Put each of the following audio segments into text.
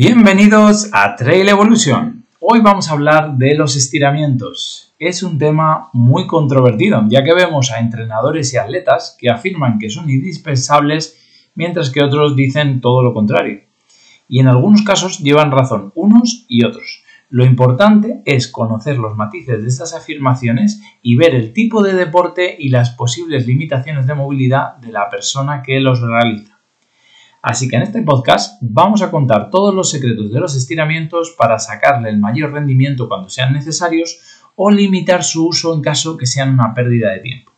Bienvenidos a Trail Evolution. Hoy vamos a hablar de los estiramientos. Es un tema muy controvertido, ya que vemos a entrenadores y atletas que afirman que son indispensables, mientras que otros dicen todo lo contrario. Y en algunos casos llevan razón unos y otros. Lo importante es conocer los matices de estas afirmaciones y ver el tipo de deporte y las posibles limitaciones de movilidad de la persona que los realiza. Así que en este podcast vamos a contar todos los secretos de los estiramientos para sacarle el mayor rendimiento cuando sean necesarios o limitar su uso en caso que sean una pérdida de tiempo.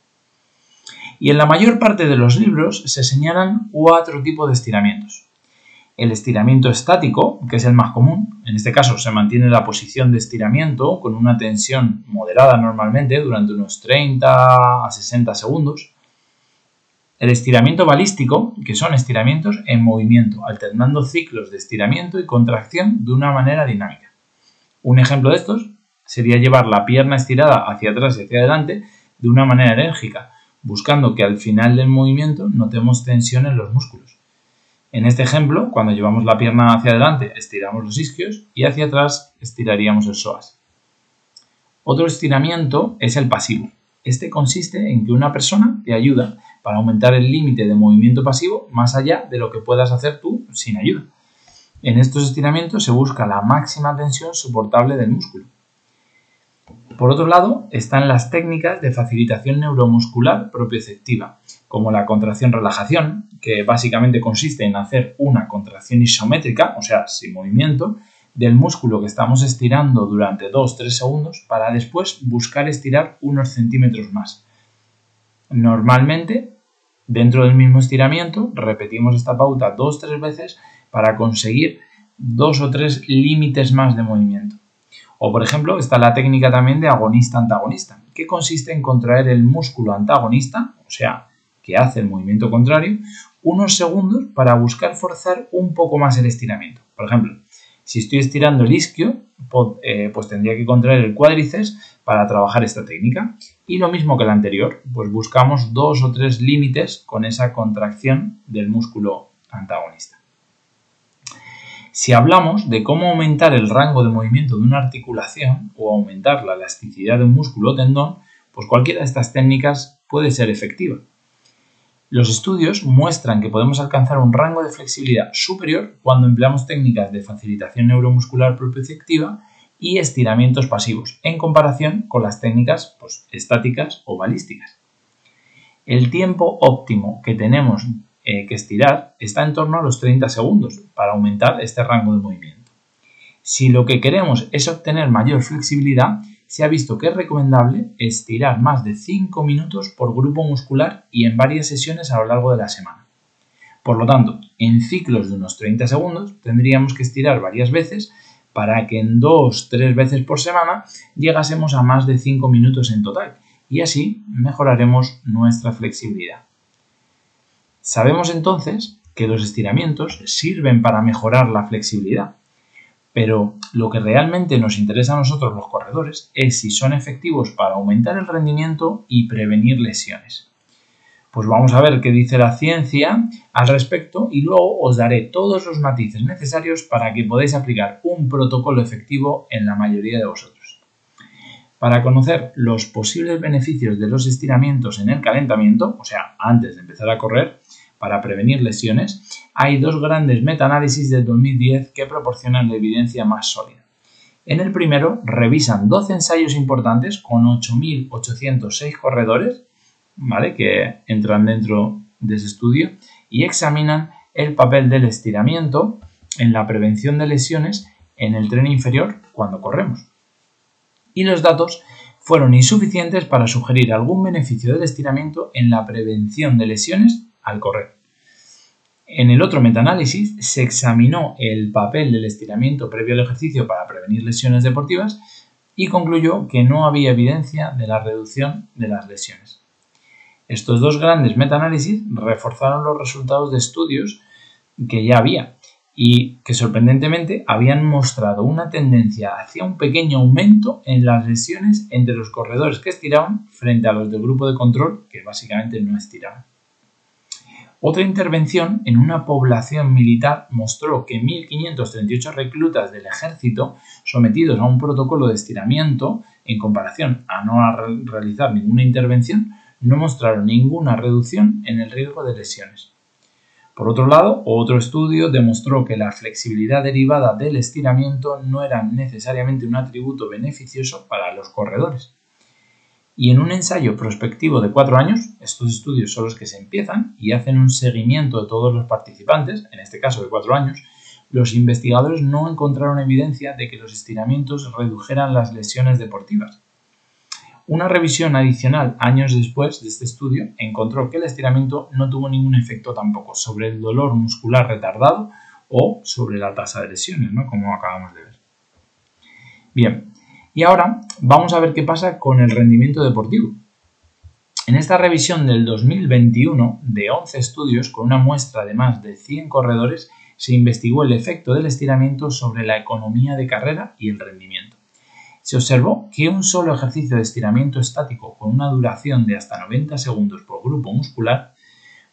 Y en la mayor parte de los libros se señalan cuatro tipos de estiramientos. El estiramiento estático, que es el más común, en este caso se mantiene la posición de estiramiento con una tensión moderada normalmente durante unos 30 a 60 segundos. El estiramiento balístico, que son estiramientos en movimiento, alternando ciclos de estiramiento y contracción de una manera dinámica. Un ejemplo de estos sería llevar la pierna estirada hacia atrás y hacia adelante de una manera enérgica, buscando que al final del movimiento notemos tensión en los músculos. En este ejemplo, cuando llevamos la pierna hacia adelante, estiramos los isquios y hacia atrás estiraríamos el psoas. Otro estiramiento es el pasivo. Este consiste en que una persona te ayuda para aumentar el límite de movimiento pasivo más allá de lo que puedas hacer tú sin ayuda. En estos estiramientos se busca la máxima tensión soportable del músculo. Por otro lado, están las técnicas de facilitación neuromuscular propioceptiva, como la contracción-relajación, que básicamente consiste en hacer una contracción isométrica, o sea, sin movimiento, del músculo que estamos estirando durante 2-3 segundos para después buscar estirar unos centímetros más. Normalmente, dentro del mismo estiramiento, repetimos esta pauta 2-3 veces para conseguir 2 o 3 límites más de movimiento. O por ejemplo, está la técnica también de agonista-antagonista, que consiste en contraer el músculo antagonista, o sea, que hace el movimiento contrario, unos segundos para buscar forzar un poco más el estiramiento. Por ejemplo, si estoy estirando el isquio, eh, pues tendría que contraer el cuádriceps para trabajar esta técnica. Y lo mismo que la anterior, pues buscamos dos o tres límites con esa contracción del músculo antagonista. Si hablamos de cómo aumentar el rango de movimiento de una articulación o aumentar la elasticidad de un músculo o tendón, pues cualquiera de estas técnicas puede ser efectiva. Los estudios muestran que podemos alcanzar un rango de flexibilidad superior cuando empleamos técnicas de facilitación neuromuscular propioceptiva y estiramientos pasivos, en comparación con las técnicas pues, estáticas o balísticas. El tiempo óptimo que tenemos eh, que estirar está en torno a los 30 segundos para aumentar este rango de movimiento. Si lo que queremos es obtener mayor flexibilidad, se ha visto que es recomendable estirar más de 5 minutos por grupo muscular y en varias sesiones a lo largo de la semana. Por lo tanto, en ciclos de unos 30 segundos tendríamos que estirar varias veces para que en 2-3 veces por semana llegásemos a más de 5 minutos en total y así mejoraremos nuestra flexibilidad. Sabemos entonces que los estiramientos sirven para mejorar la flexibilidad, pero lo que realmente nos interesa a nosotros los corredores es si son efectivos para aumentar el rendimiento y prevenir lesiones. Pues vamos a ver qué dice la ciencia al respecto y luego os daré todos los matices necesarios para que podáis aplicar un protocolo efectivo en la mayoría de vosotros. Para conocer los posibles beneficios de los estiramientos en el calentamiento, o sea, antes de empezar a correr, para prevenir lesiones, hay dos grandes metaanálisis de 2010 que proporcionan la evidencia más sólida. En el primero revisan 12 ensayos importantes con 8.806 corredores ¿vale? que entran dentro de ese estudio y examinan el papel del estiramiento en la prevención de lesiones en el tren inferior cuando corremos. Y los datos fueron insuficientes para sugerir algún beneficio del estiramiento en la prevención de lesiones al correr. En el otro metaanálisis se examinó el papel del estiramiento previo al ejercicio para prevenir lesiones deportivas y concluyó que no había evidencia de la reducción de las lesiones. Estos dos grandes metaanálisis reforzaron los resultados de estudios que ya había y que sorprendentemente habían mostrado una tendencia hacia un pequeño aumento en las lesiones entre los corredores que estiraban frente a los del grupo de control que básicamente no estiraban. Otra intervención en una población militar mostró que 1.538 reclutas del ejército sometidos a un protocolo de estiramiento en comparación a no realizar ninguna intervención no mostraron ninguna reducción en el riesgo de lesiones. Por otro lado, otro estudio demostró que la flexibilidad derivada del estiramiento no era necesariamente un atributo beneficioso para los corredores. Y en un ensayo prospectivo de cuatro años, estos estudios son los que se empiezan y hacen un seguimiento de todos los participantes, en este caso de cuatro años, los investigadores no encontraron evidencia de que los estiramientos redujeran las lesiones deportivas. Una revisión adicional años después de este estudio encontró que el estiramiento no tuvo ningún efecto tampoco sobre el dolor muscular retardado o sobre la tasa de lesiones, ¿no? como acabamos de ver. Bien, y ahora vamos a ver qué pasa con el rendimiento deportivo. En esta revisión del 2021 de 11 estudios con una muestra de más de 100 corredores se investigó el efecto del estiramiento sobre la economía de carrera y el rendimiento. Se observó que un solo ejercicio de estiramiento estático con una duración de hasta 90 segundos por grupo muscular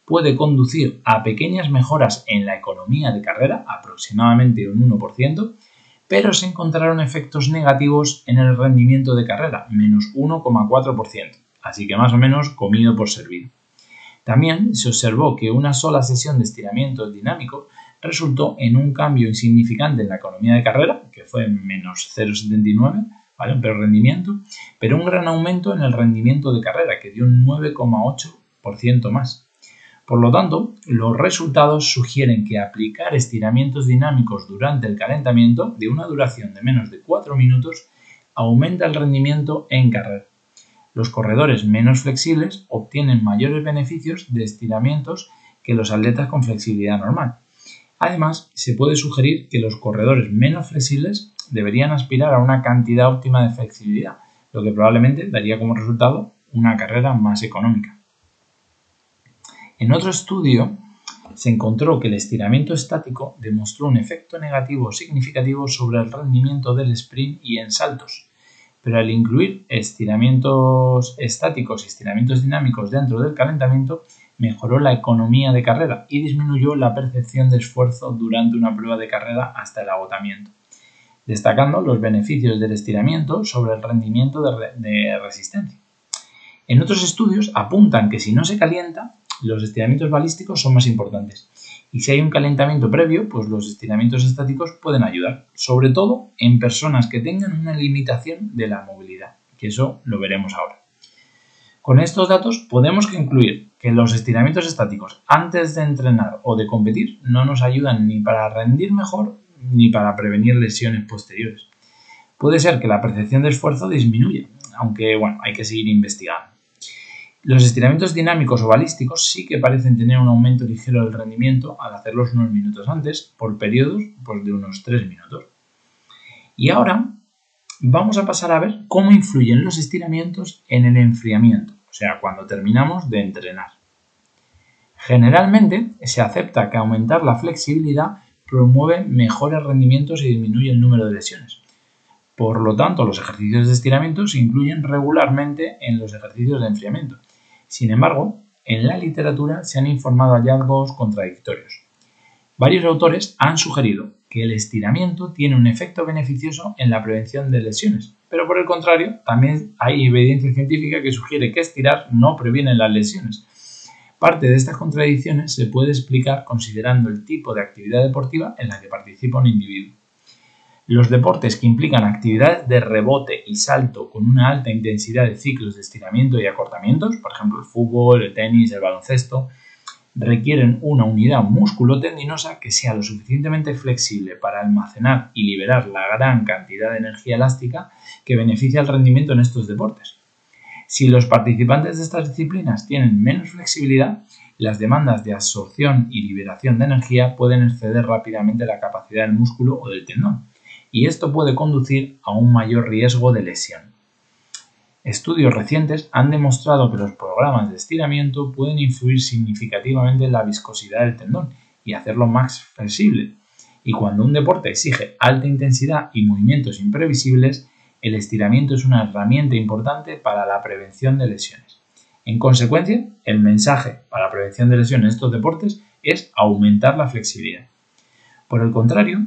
puede conducir a pequeñas mejoras en la economía de carrera, aproximadamente un 1%, pero se encontraron efectos negativos en el rendimiento de carrera, menos 1,4%, así que más o menos comido por servido. También se observó que una sola sesión de estiramiento dinámico resultó en un cambio insignificante en la economía de carrera, que fue menos 0,79, ¿vale? Un peor rendimiento, pero un gran aumento en el rendimiento de carrera, que dio un 9,8% más. Por lo tanto, los resultados sugieren que aplicar estiramientos dinámicos durante el calentamiento de una duración de menos de 4 minutos aumenta el rendimiento en carrera. Los corredores menos flexibles obtienen mayores beneficios de estiramientos que los atletas con flexibilidad normal. Además, se puede sugerir que los corredores menos flexibles deberían aspirar a una cantidad óptima de flexibilidad, lo que probablemente daría como resultado una carrera más económica. En otro estudio se encontró que el estiramiento estático demostró un efecto negativo significativo sobre el rendimiento del sprint y en saltos, pero al incluir estiramientos estáticos y estiramientos dinámicos dentro del calentamiento, mejoró la economía de carrera y disminuyó la percepción de esfuerzo durante una prueba de carrera hasta el agotamiento, destacando los beneficios del estiramiento sobre el rendimiento de, resistencia. En otros estudios apuntan que si no se calienta, los estiramientos balísticos son más importantes. Y si hay un calentamiento previo, pues los estiramientos estáticos pueden ayudar, sobre todo en personas que tengan una limitación de la movilidad, que eso lo veremos ahora. Con estos datos podemos concluir que los estiramientos estáticos antes de entrenar o de competir no nos ayudan ni para rendir mejor ni para prevenir lesiones posteriores. Puede ser que la percepción de esfuerzo disminuya, aunque bueno, hay que seguir investigando. Los estiramientos dinámicos o balísticos sí que parecen tener un aumento ligero del rendimiento al hacerlos unos minutos antes, por periodos pues, de unos 3 minutos. Y ahora vamos a pasar a ver cómo influyen los estiramientos en el enfriamiento o sea, cuando terminamos de entrenar. Generalmente se acepta que aumentar la flexibilidad promueve mejores rendimientos y disminuye el número de lesiones. Por lo tanto, los ejercicios de estiramiento se incluyen regularmente en los ejercicios de enfriamiento. Sin embargo, en la literatura se han informado hallazgos contradictorios. Varios autores han sugerido que el estiramiento tiene un efecto beneficioso en la prevención de lesiones, pero por el contrario, también hay evidencia científica que sugiere que estirar no previene las lesiones. Parte de estas contradicciones se puede explicar considerando el tipo de actividad deportiva en la que participa un individuo. Los deportes que implican actividades de rebote y salto con una alta intensidad de ciclos de estiramiento y acortamientos, por ejemplo el fútbol, el tenis, el baloncesto, requieren una unidad musculotendinosa que sea lo suficientemente flexible para almacenar y liberar la gran cantidad de energía elástica que beneficia el rendimiento en estos deportes. Si los participantes de estas disciplinas tienen menos flexibilidad, las demandas de absorción y liberación de energía pueden exceder rápidamente la capacidad del músculo o del tendón, y esto puede conducir a un mayor riesgo de lesión. Estudios recientes han demostrado que los programas de estiramiento pueden influir significativamente en la viscosidad del tendón y hacerlo más flexible. Y cuando un deporte exige alta intensidad y movimientos imprevisibles, el estiramiento es una herramienta importante para la prevención de lesiones. En consecuencia, el mensaje para la prevención de lesiones en estos deportes es aumentar la flexibilidad. Por el contrario,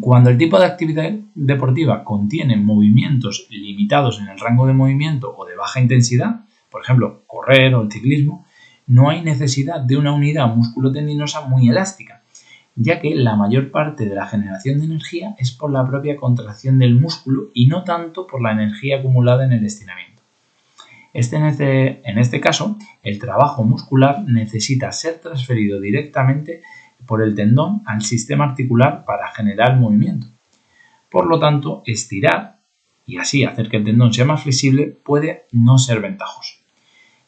cuando el tipo de actividad deportiva contiene movimientos limitados en el rango de movimiento o de baja intensidad, por ejemplo, correr o el ciclismo, no hay necesidad de una unidad musculotendinosa muy elástica, ya que la mayor parte de la generación de energía es por la propia contracción del músculo y no tanto por la energía acumulada en el estiramiento. Este, este, en este caso, el trabajo muscular necesita ser transferido directamente por el tendón al sistema articular para generar movimiento. Por lo tanto, estirar y así hacer que el tendón sea más flexible puede no ser ventajoso.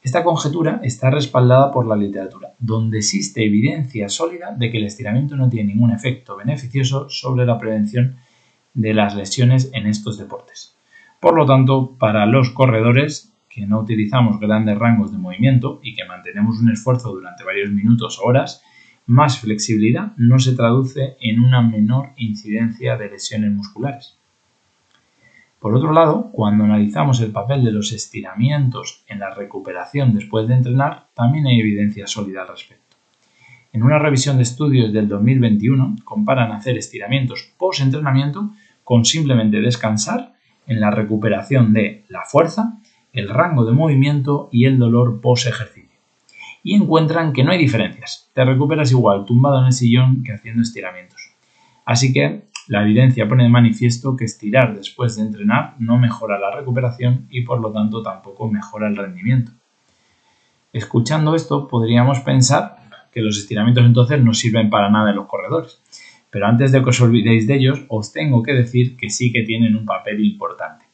Esta conjetura está respaldada por la literatura, donde existe evidencia sólida de que el estiramiento no tiene ningún efecto beneficioso sobre la prevención de las lesiones en estos deportes. Por lo tanto, para los corredores que no utilizamos grandes rangos de movimiento y que mantenemos un esfuerzo durante varios minutos o horas, más flexibilidad no se traduce en una menor incidencia de lesiones musculares. Por otro lado, cuando analizamos el papel de los estiramientos en la recuperación después de entrenar, también hay evidencia sólida al respecto. En una revisión de estudios del 2021 comparan hacer estiramientos post-entrenamiento con simplemente descansar en la recuperación de la fuerza, el rango de movimiento y el dolor post-ejercicio. Y encuentran que no hay diferencias. Te recuperas igual tumbado en el sillón que haciendo estiramientos. Así que la evidencia pone de manifiesto que estirar después de entrenar no mejora la recuperación y por lo tanto tampoco mejora el rendimiento. Escuchando esto podríamos pensar que los estiramientos entonces no sirven para nada en los corredores. Pero antes de que os olvidéis de ellos, os tengo que decir que sí que tienen un papel importante.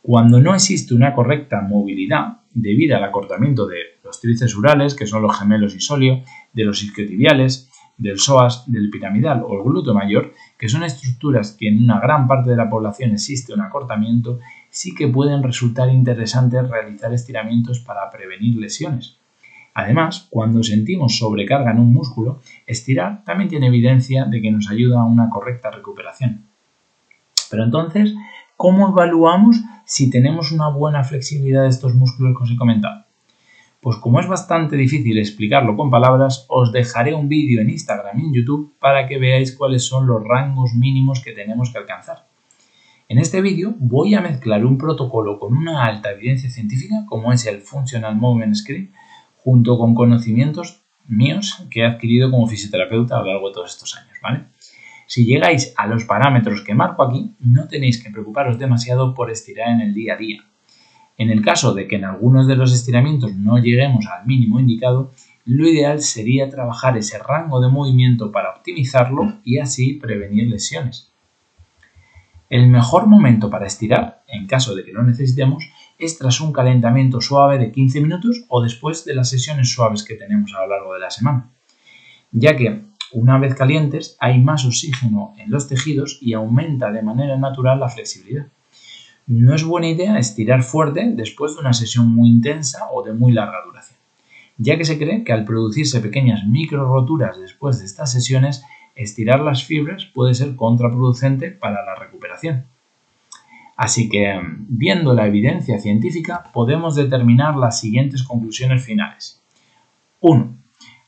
Cuando no existe una correcta movilidad debido al acortamiento de los tríceps urales, que son los gemelos isóleo, de los isquiotibiales, del psoas, del piramidal o el glúteo mayor, que son estructuras que en una gran parte de la población existe un acortamiento, sí que pueden resultar interesantes realizar estiramientos para prevenir lesiones. Además, cuando sentimos sobrecarga en un músculo, estirar también tiene evidencia de que nos ayuda a una correcta recuperación. Pero entonces, ¿cómo evaluamos si tenemos una buena flexibilidad de estos músculos que os he comentado? Pues como es bastante difícil explicarlo con palabras, os dejaré un vídeo en Instagram y en YouTube para que veáis cuáles son los rangos mínimos que tenemos que alcanzar. En este vídeo voy a mezclar un protocolo con una alta evidencia científica como es el Functional Movement Screen junto con conocimientos míos que he adquirido como fisioterapeuta a lo largo de todos estos años, ¿vale? Si llegáis a los parámetros que marco aquí, no tenéis que preocuparos demasiado por estirar en el día a día en el caso de que en algunos de los estiramientos no lleguemos al mínimo indicado, lo ideal sería trabajar ese rango de movimiento para optimizarlo y así prevenir lesiones. El mejor momento para estirar, en caso de que lo necesitemos, es tras un calentamiento suave de 15 minutos o después de las sesiones suaves que tenemos a lo largo de la semana, ya que una vez calientes hay más oxígeno en los tejidos y aumenta de manera natural la flexibilidad. No es buena idea estirar fuerte después de una sesión muy intensa o de muy larga duración, ya que se cree que al producirse pequeñas micro roturas después de estas sesiones, estirar las fibras puede ser contraproducente para la recuperación. Así que, viendo la evidencia científica, podemos determinar las siguientes conclusiones finales. 1.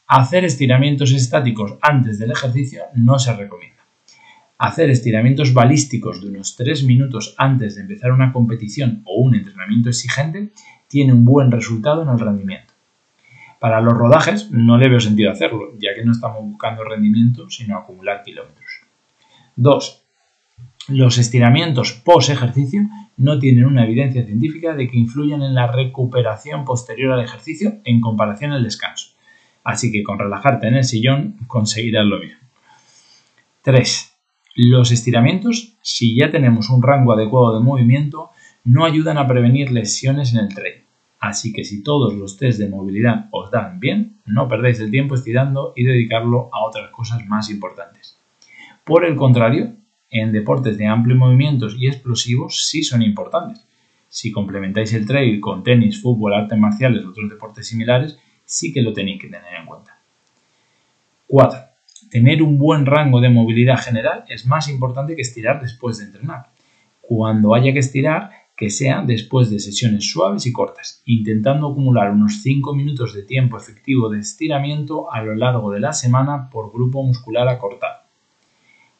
Hacer estiramientos estáticos antes del ejercicio no se recomienda. Hacer estiramientos balísticos de unos 3 minutos antes de empezar una competición o un entrenamiento exigente tiene un buen resultado en el rendimiento. Para los rodajes no le veo sentido hacerlo, ya que no estamos buscando rendimiento, sino acumular kilómetros. 2. Los estiramientos post ejercicio no tienen una evidencia científica de que influyan en la recuperación posterior al ejercicio en comparación al descanso. Así que con relajarte en el sillón conseguirás lo mismo. 3. Los estiramientos, si ya tenemos un rango adecuado de movimiento, no ayudan a prevenir lesiones en el trail. Así que si todos los test de movilidad os dan bien, no perdáis el tiempo estirando y dedicarlo a otras cosas más importantes. Por el contrario, en deportes de amplio movimientos y explosivos sí son importantes. Si complementáis el trail con tenis, fútbol, artes marciales o otros deportes similares, sí que lo tenéis que tener en cuenta. 4 tener un buen rango de movilidad general es más importante que estirar después de entrenar. Cuando haya que estirar, que sea después de sesiones suaves y cortas, intentando acumular unos 5 minutos de tiempo efectivo de estiramiento a lo largo de la semana por grupo muscular acortado.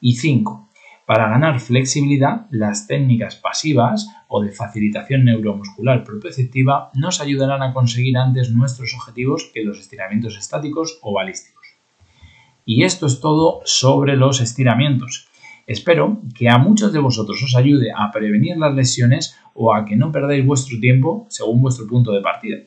Y 5. Para ganar flexibilidad, las técnicas pasivas o de facilitación neuromuscular propioceptiva nos ayudarán a conseguir antes nuestros objetivos que los estiramientos estáticos o balísticos. Y esto es todo sobre los estiramientos. Espero que a muchos de vosotros os ayude a prevenir las lesiones o a que no perdáis vuestro tiempo según vuestro punto de partida.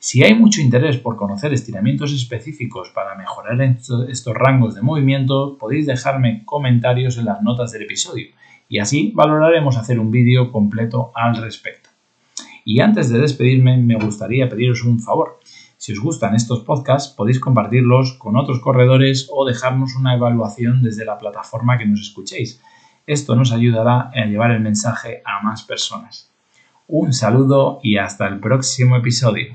Si hay mucho interés por conocer estiramientos específicos para mejorar estos rangos de movimiento, podéis dejarme comentarios en las notas del episodio y así valoraremos hacer un vídeo completo al respecto. Y antes de despedirme, me gustaría pediros un favor. Si os gustan estos podcasts, podéis compartirlos con otros corredores o dejarnos una evaluación desde la plataforma que nos escuchéis. Esto nos ayudará a llevar el mensaje a más personas. Un saludo y hasta el próximo episodio.